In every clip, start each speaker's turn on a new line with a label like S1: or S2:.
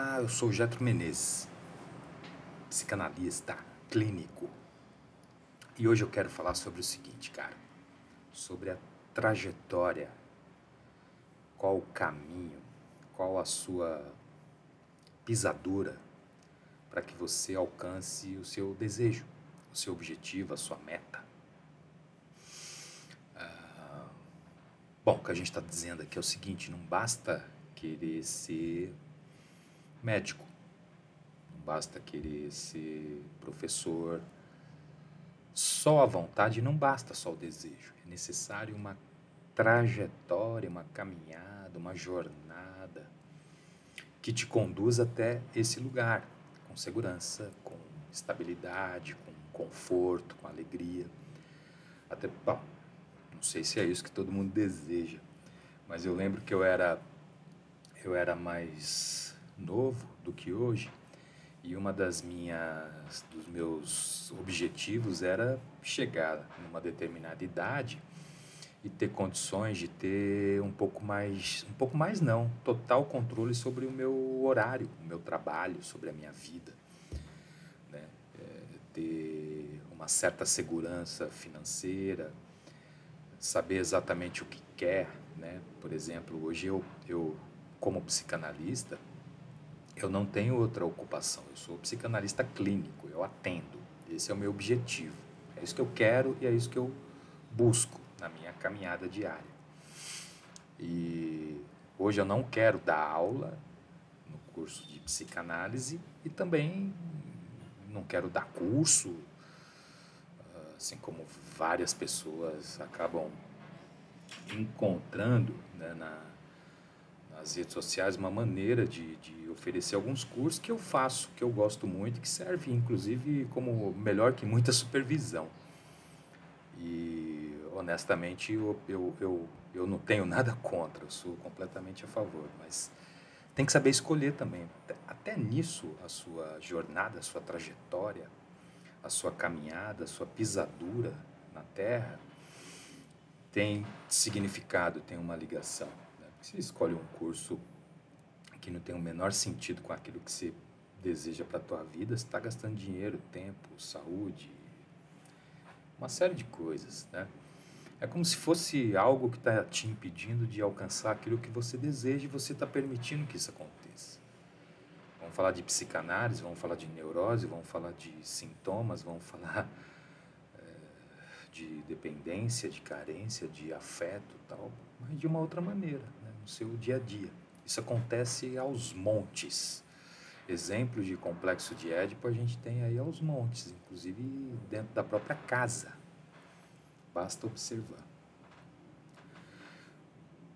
S1: Ah, eu sou Getro Menezes, psicanalista, clínico. E hoje eu quero falar sobre o seguinte, cara, sobre a trajetória, qual o caminho, qual a sua pisadura para que você alcance o seu desejo, o seu objetivo, a sua meta. Ah, bom, o que a gente está dizendo aqui é o seguinte: não basta querer ser médico. Não basta querer ser professor. Só a vontade não basta só o desejo. É necessário uma trajetória, uma caminhada, uma jornada que te conduz até esse lugar, com segurança, com estabilidade, com conforto, com alegria. Até, bom, não sei se é isso que todo mundo deseja, mas eu lembro que eu era eu era mais novo do que hoje e uma das minhas dos meus objetivos era chegar numa determinada idade e ter condições de ter um pouco mais um pouco mais não total controle sobre o meu horário o meu trabalho sobre a minha vida né? É, ter uma certa segurança financeira saber exatamente o que quer né por exemplo hoje eu eu como psicanalista eu não tenho outra ocupação. Eu sou psicanalista clínico, eu atendo. Esse é o meu objetivo. É isso que eu quero e é isso que eu busco na minha caminhada diária. E hoje eu não quero dar aula no curso de psicanálise e também não quero dar curso, assim como várias pessoas acabam encontrando né, na, nas redes sociais uma maneira de, de oferecer alguns cursos que eu faço, que eu gosto muito, que serve inclusive como melhor que muita supervisão. E honestamente eu, eu, eu, eu não tenho nada contra, eu sou completamente a favor, mas tem que saber escolher também. Até nisso, a sua jornada, a sua trajetória, a sua caminhada, a sua pisadura na Terra tem significado, tem uma ligação. Se escolhe um curso que não tem o menor sentido com aquilo que você deseja para a tua vida, você está gastando dinheiro, tempo, saúde, uma série de coisas, né? É como se fosse algo que está te impedindo de alcançar aquilo que você deseja e você está permitindo que isso aconteça. Vamos falar de psicanálise, vamos falar de neurose, vamos falar de sintomas, vamos falar é, de dependência, de carência, de afeto tal, mas de uma outra maneira seu dia a dia. Isso acontece aos montes. Exemplos de complexo de Édipo a gente tem aí aos montes, inclusive dentro da própria casa. Basta observar.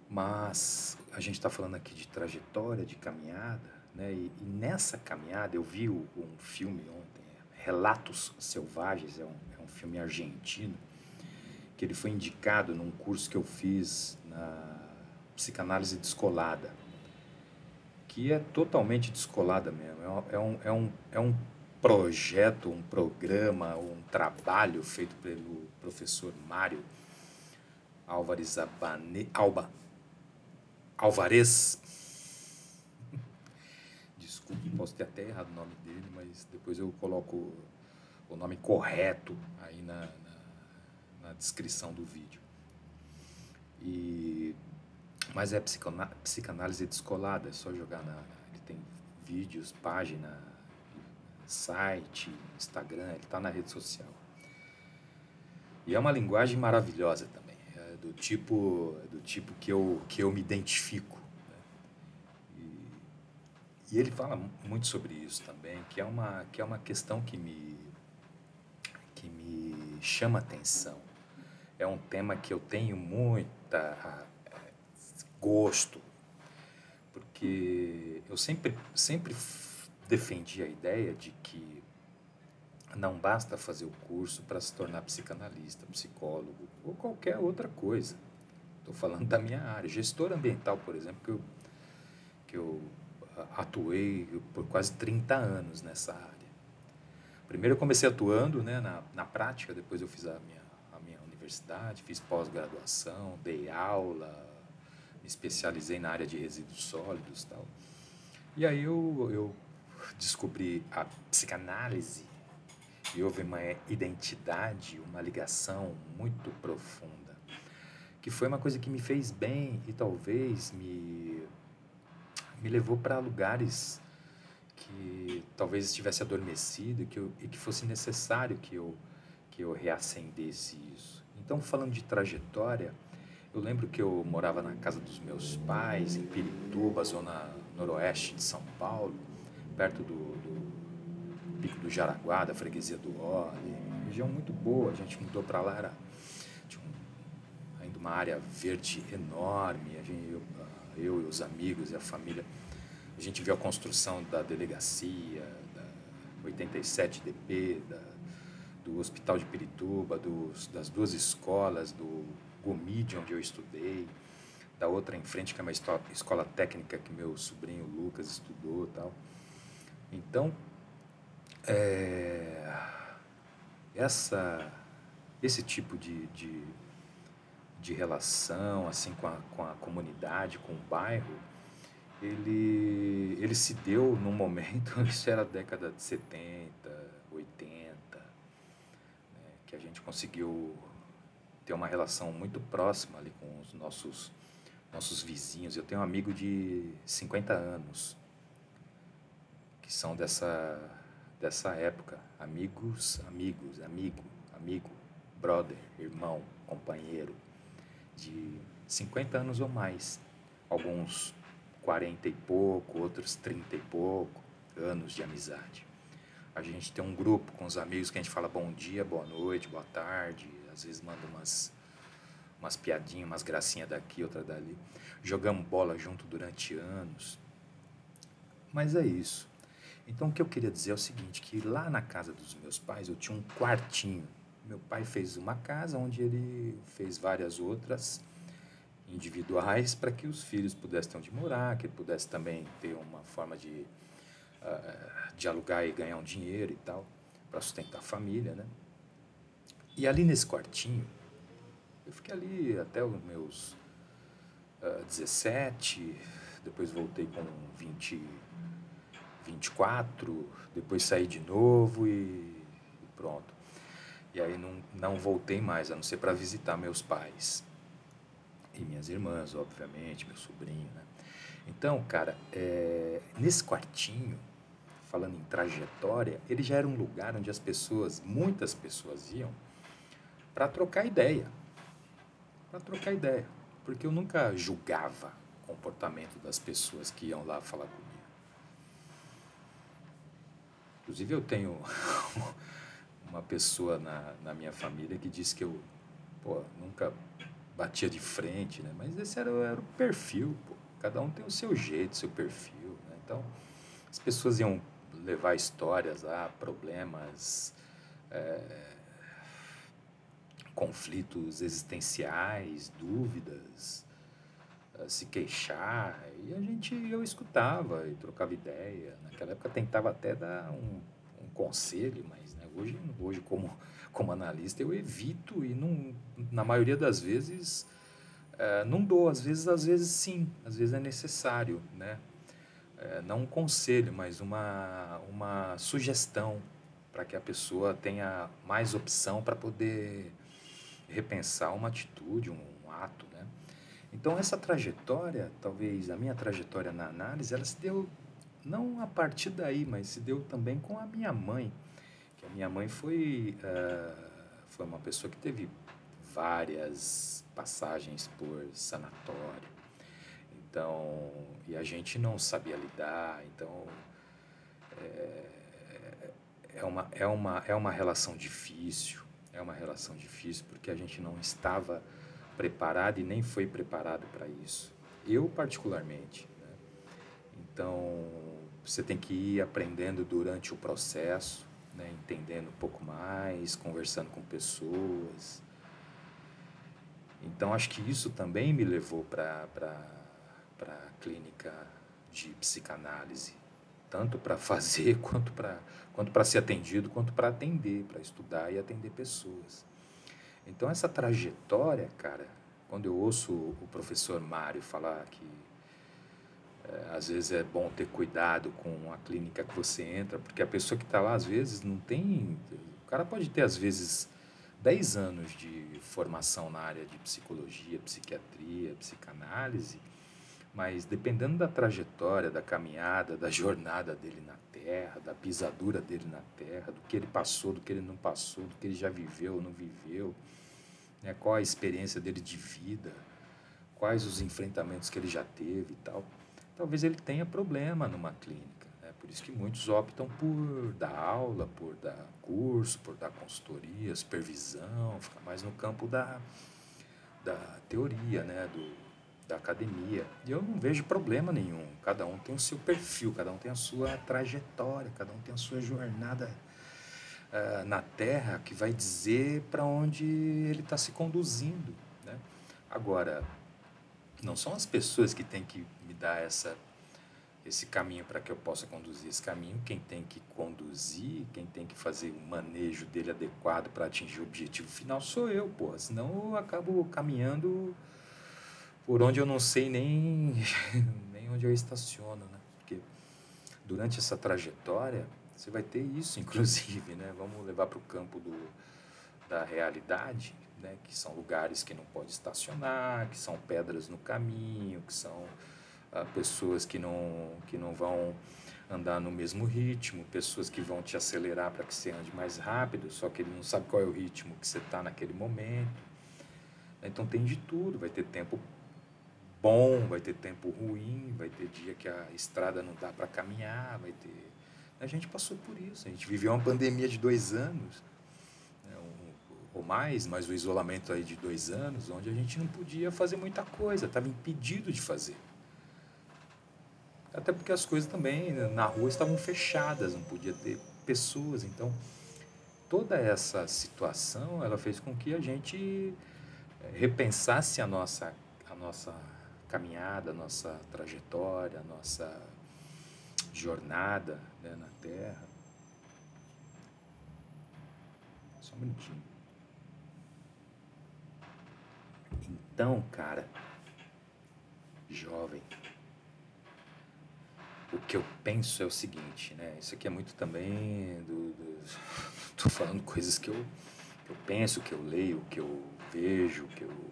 S1: Mas a gente está falando aqui de trajetória, de caminhada, né? E, e nessa caminhada eu vi um filme ontem, Relatos Selvagens, é um, é um filme argentino, que ele foi indicado num curso que eu fiz na psicanálise descolada, que é totalmente descolada mesmo. É um, é um, é um projeto, um programa, um trabalho feito pelo professor Mário Álvares Abane, Alba, Alvarez. Desculpe, posso ter até errado o nome dele, mas depois eu coloco o nome correto aí na, na, na descrição do vídeo. E mas é psicanálise descolada, é só jogar na. Ele tem vídeos, página, site, Instagram, ele está na rede social. E é uma linguagem maravilhosa também, é do tipo, do tipo que, eu, que eu me identifico. Né? E, e ele fala muito sobre isso também, que é uma, que é uma questão que me, que me chama atenção. É um tema que eu tenho muita gosto, porque eu sempre, sempre defendi a ideia de que não basta fazer o curso para se tornar psicanalista, psicólogo ou qualquer outra coisa. Estou falando da minha área. Gestor ambiental, por exemplo, que eu, que eu atuei por quase 30 anos nessa área. Primeiro eu comecei atuando né, na, na prática, depois eu fiz a minha, a minha universidade, fiz pós-graduação, dei aula, me especializei na área de resíduos sólidos tal. E aí eu, eu descobri a psicanálise e houve uma identidade, uma ligação muito profunda, que foi uma coisa que me fez bem e talvez me, me levou para lugares que talvez estivesse adormecido que eu, e que fosse necessário que eu, que eu reacendesse isso. Então, falando de trajetória, eu lembro que eu morava na casa dos meus pais, em Pirituba, zona noroeste de São Paulo, perto do, do Pico do Jaraguá, da freguesia do uma região muito boa. A gente mudou para lá, era, tinha um, ainda uma área verde enorme. A gente, eu, eu e os amigos e a família, a gente viu a construção da delegacia, da 87DP, da, do Hospital de Pirituba, dos, das duas escolas, do Gomide, onde eu estudei, da outra em frente, que é uma escola técnica que meu sobrinho Lucas estudou tal. Então, é, essa, esse tipo de, de, de, relação assim com a, com a comunidade, com o bairro, ele, ele se deu num momento, isso era a década de 70, 80, né, que a gente conseguiu ter uma relação muito próxima ali com os nossos, nossos vizinhos. Eu tenho um amigo de 50 anos, que são dessa, dessa época. Amigos, amigos, amigo, amigo, brother, irmão, companheiro, de 50 anos ou mais. Alguns 40 e pouco, outros 30 e pouco anos de amizade. A gente tem um grupo com os amigos que a gente fala bom dia, boa noite, boa tarde, às vezes manda umas, umas piadinhas, umas gracinhas daqui, outra dali. Jogamos bola junto durante anos. Mas é isso. Então, o que eu queria dizer é o seguinte, que lá na casa dos meus pais eu tinha um quartinho. Meu pai fez uma casa onde ele fez várias outras individuais para que os filhos pudessem ter onde morar, que ele pudesse também ter uma forma de, uh, de alugar e ganhar um dinheiro e tal, para sustentar a família, né? E ali nesse quartinho, eu fiquei ali até os meus uh, 17, depois voltei com 20 24, depois saí de novo e, e pronto. E aí não, não voltei mais, a não ser para visitar meus pais. E minhas irmãs, obviamente, meu sobrinho, né? Então, cara, é, nesse quartinho, falando em trajetória, ele já era um lugar onde as pessoas, muitas pessoas iam para trocar ideia. Para trocar ideia. Porque eu nunca julgava o comportamento das pessoas que iam lá falar comigo. Inclusive, eu tenho uma pessoa na, na minha família que disse que eu pô, nunca batia de frente, né? mas esse era, era o perfil. Pô. Cada um tem o seu jeito, seu perfil. Né? Então, as pessoas iam levar histórias lá, problemas, é, conflitos existenciais, dúvidas, se queixar, e a gente, eu escutava e trocava ideia. Naquela época tentava até dar um, um conselho, mas né, hoje, hoje como, como analista eu evito e não, na maioria das vezes é, não dou, às vezes, às vezes sim, às vezes é necessário, né? É, não um conselho, mas uma, uma sugestão para que a pessoa tenha mais opção para poder repensar uma atitude, um, um ato, né? Então, essa trajetória, talvez a minha trajetória na análise, ela se deu não a partir daí, mas se deu também com a minha mãe. Que a minha mãe foi, uh, foi uma pessoa que teve várias passagens por sanatório. Então, e a gente não sabia lidar, então é, é, uma, é, uma, é uma relação difícil, é uma relação difícil porque a gente não estava preparado e nem foi preparado para isso. Eu, particularmente. Né? Então, você tem que ir aprendendo durante o processo, né? entendendo um pouco mais, conversando com pessoas. Então, acho que isso também me levou para a clínica de psicanálise, tanto para fazer quanto para quanto para ser atendido, quanto para atender, para estudar e atender pessoas. Então, essa trajetória, cara, quando eu ouço o professor Mário falar que É, às vezes é bom ter cuidado com a clínica que você entra, porque a pessoa que está lá, às vezes, não tem. O cara pode ter, às vezes, 10 anos de formação na área de psicologia, psiquiatria, psicanálise, mas dependendo da trajetória, da caminhada, da jornada dele na Terra, da pisadura dele na Terra, do que ele passou, do que ele não passou, do que ele já viveu ou não viveu, né? qual a experiência dele de vida, quais os enfrentamentos que ele já teve e tal, talvez ele tenha problema numa clínica. Né? Por isso que muitos optam por dar aula, por dar curso, por dar consultoria, supervisão, ficar mais no campo da, da teoria, né? do, da academia. E eu não vejo problema nenhum. Cada um tem o seu perfil, cada um tem a sua trajetória, cada um tem a sua jornada uh, na Terra que vai dizer para onde ele está se conduzindo. Né? Agora, não são as pessoas que têm que me dar essa esse caminho para que eu possa conduzir esse caminho, quem tem que conduzir, quem tem que fazer o manejo dele adequado para atingir o objetivo final sou eu, pô. Senão eu acabo caminhando por onde eu não sei nem, nem onde eu estaciono, né? Porque durante essa trajetória, você vai ter isso, inclusive, né? Vamos levar para o campo do, da realidade, né? Que são lugares que não pode estacionar, que são pedras no caminho, que são ah, pessoas que não, que não vão andar no mesmo ritmo, pessoas que vão te acelerar para que você ande mais rápido, só que ele não sabe qual é o ritmo que você está naquele momento. Então tem de tudo, vai ter tempo bom, vai ter tempo ruim, vai ter dia que a estrada não dá para caminhar, vai ter. A gente passou por isso, a gente viveu uma pandemia de dois anos, né, um, ou mais, mas o isolamento aí de dois anos, onde a gente não podia fazer muita coisa, estava impedido de fazer. Até porque as coisas também né, na rua estavam fechadas, não podia ter pessoas, então toda essa situação ela fez com que a gente eh, repensasse a nossa a nossa caminhada, nossa trajetória, nossa jornada né, na Terra. Só um minutinho. Então, cara, jovem, o que eu penso é o seguinte, né? Isso aqui é muito também do, do tô falando coisas que eu, que eu penso, que eu leio, que eu vejo, que eu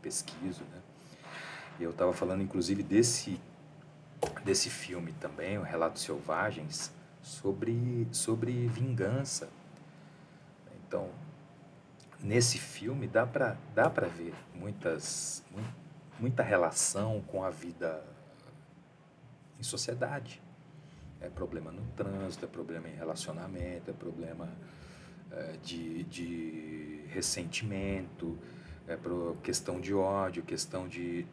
S1: pesquiso, né? Eu estava falando, inclusive, desse, desse filme também, o Relatos Selvagens, sobre, sobre vingança. Então, nesse filme dá para dá para ver muitas, muita relação com a vida em sociedade. É problema no trânsito, é problema em relacionamento, é problema é, de, de ressentimento, é questão de ódio, questão de,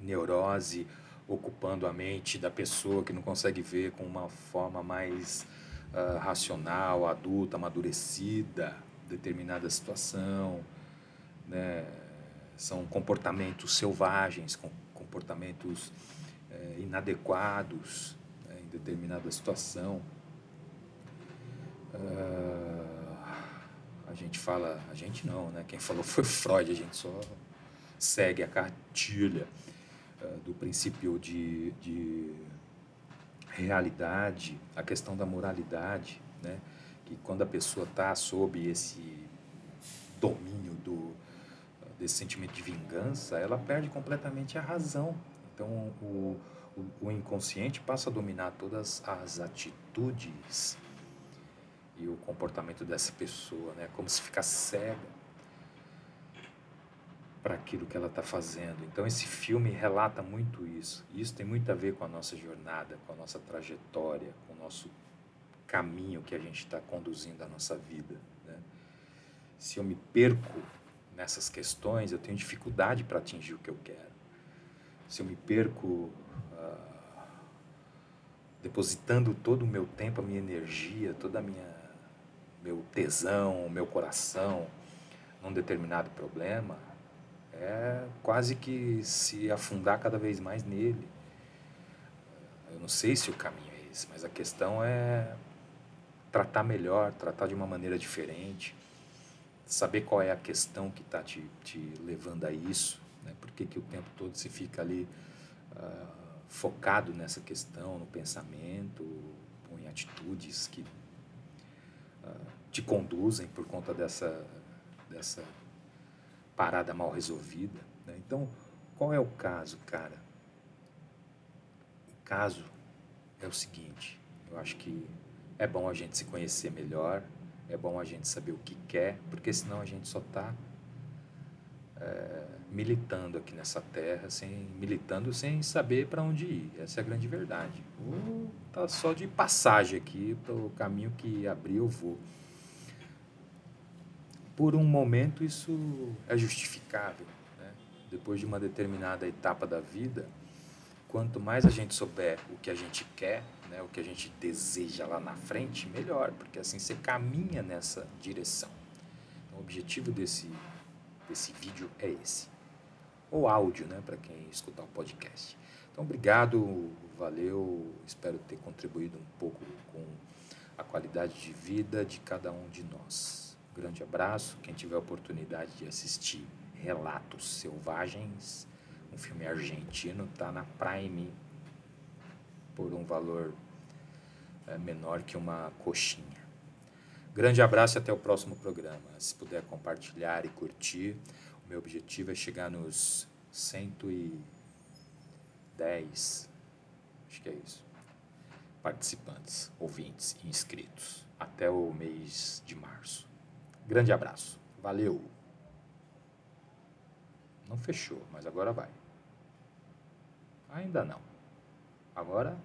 S1: neurose ocupando a mente da pessoa que não consegue ver com uma forma mais uh, racional, adulta, amadurecida, determinada situação, né? são comportamentos selvagens, comportamentos eh, inadequados né? em determinada situação. Uh, a gente fala, a gente não, né? Quem falou foi Freud, a gente só segue a cartilha. Eh, do princípio de, de realidade, a questão da moralidade, né? que quando a pessoa está sob esse domínio do, desse sentimento de vingança, ela perde completamente a razão. Então, o, o, o inconsciente passa a dominar todas as atitudes e o comportamento dessa pessoa, né? como se ficar cega para aquilo que ela está fazendo. Então, esse filme relata muito isso. E isso tem muito a ver com a nossa jornada, com a nossa trajetória, com o nosso caminho que a gente está conduzindo a nossa vida. Né? Se eu me perco nessas questões, eu tenho dificuldade para atingir o que eu quero. Se eu me perco uh, depositando todo o meu tempo, a minha energia, toda a minha meu tesão, meu coração num determinado problema, é quase que se afundar cada vez mais nele. Eu não sei se o caminho é esse, mas a questão é tratar melhor, tratar de uma maneira diferente, saber qual é a questão que está te, te levando a isso, né? por que, que o tempo todo se fica ali uh, focado nessa questão, no pensamento, em atitudes que uh, te conduzem por conta dessa, dessa parada mal resolvida. Né? Então, qual é o caso, cara? O caso é o seguinte: eu acho que é bom a gente se conhecer melhor, é bom a gente saber o que quer, porque senão a gente só está é, militando aqui nessa terra, sem, militando sem saber para onde ir. Essa é a grande verdade. Ou tá só de passagem aqui o caminho que abrir eu vou. Por um momento isso é justificável. Né? Depois de uma determinada etapa da vida, quanto mais a gente souber o que a gente quer, né, o que a gente deseja lá na frente, melhor, porque assim você caminha nessa direção. Então, o objetivo desse, desse vídeo é esse. Ou áudio, né, para quem escutar o podcast. Então, obrigado, valeu, espero ter contribuído um pouco com a qualidade de vida de cada um de nós. Grande abraço. Quem tiver oportunidade de assistir Relatos Selvagens, um filme argentino, está na Prime por um valor é, menor que uma coxinha. Grande abraço e até o próximo programa. Se puder compartilhar e curtir, o meu objetivo é chegar nos 110, acho que é isso, participantes, ouvintes e inscritos até o mês de março. Grande abraço. Valeu. Não fechou, mas agora vai. Ainda não. Agora